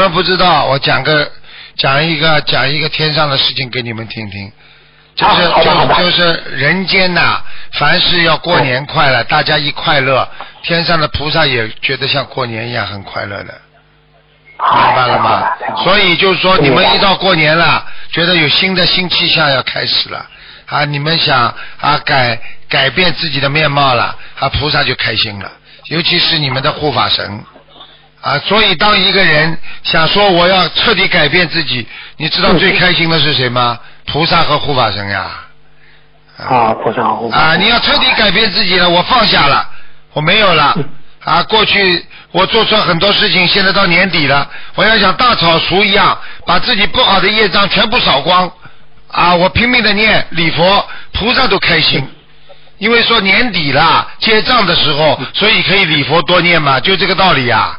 们不知道，我讲个讲一个讲一个天上的事情给你们听听。就是就就是人间呐、凡是要过年快乐，大家一快乐，天上的菩萨也觉得像过年一样很快乐的，明白了吗？所以就是说，你们一到过年了，觉得有新的新气象要开始了啊，你们想啊改改变自己的面貌了啊，菩萨就开心了，尤其是你们的护法神。啊，所以当一个人想说我要彻底改变自己，你知道最开心的是谁吗？菩萨和护法神呀。啊，菩萨护法啊，你要彻底改变自己了，我放下了，我没有了。啊，过去我做错很多事情，现在到年底了，我要像大扫除一样，把自己不好的业障全部扫光。啊，我拼命的念礼佛，菩萨都开心。因为说年底了，结账的时候，所以可以礼佛多念嘛，就这个道理呀、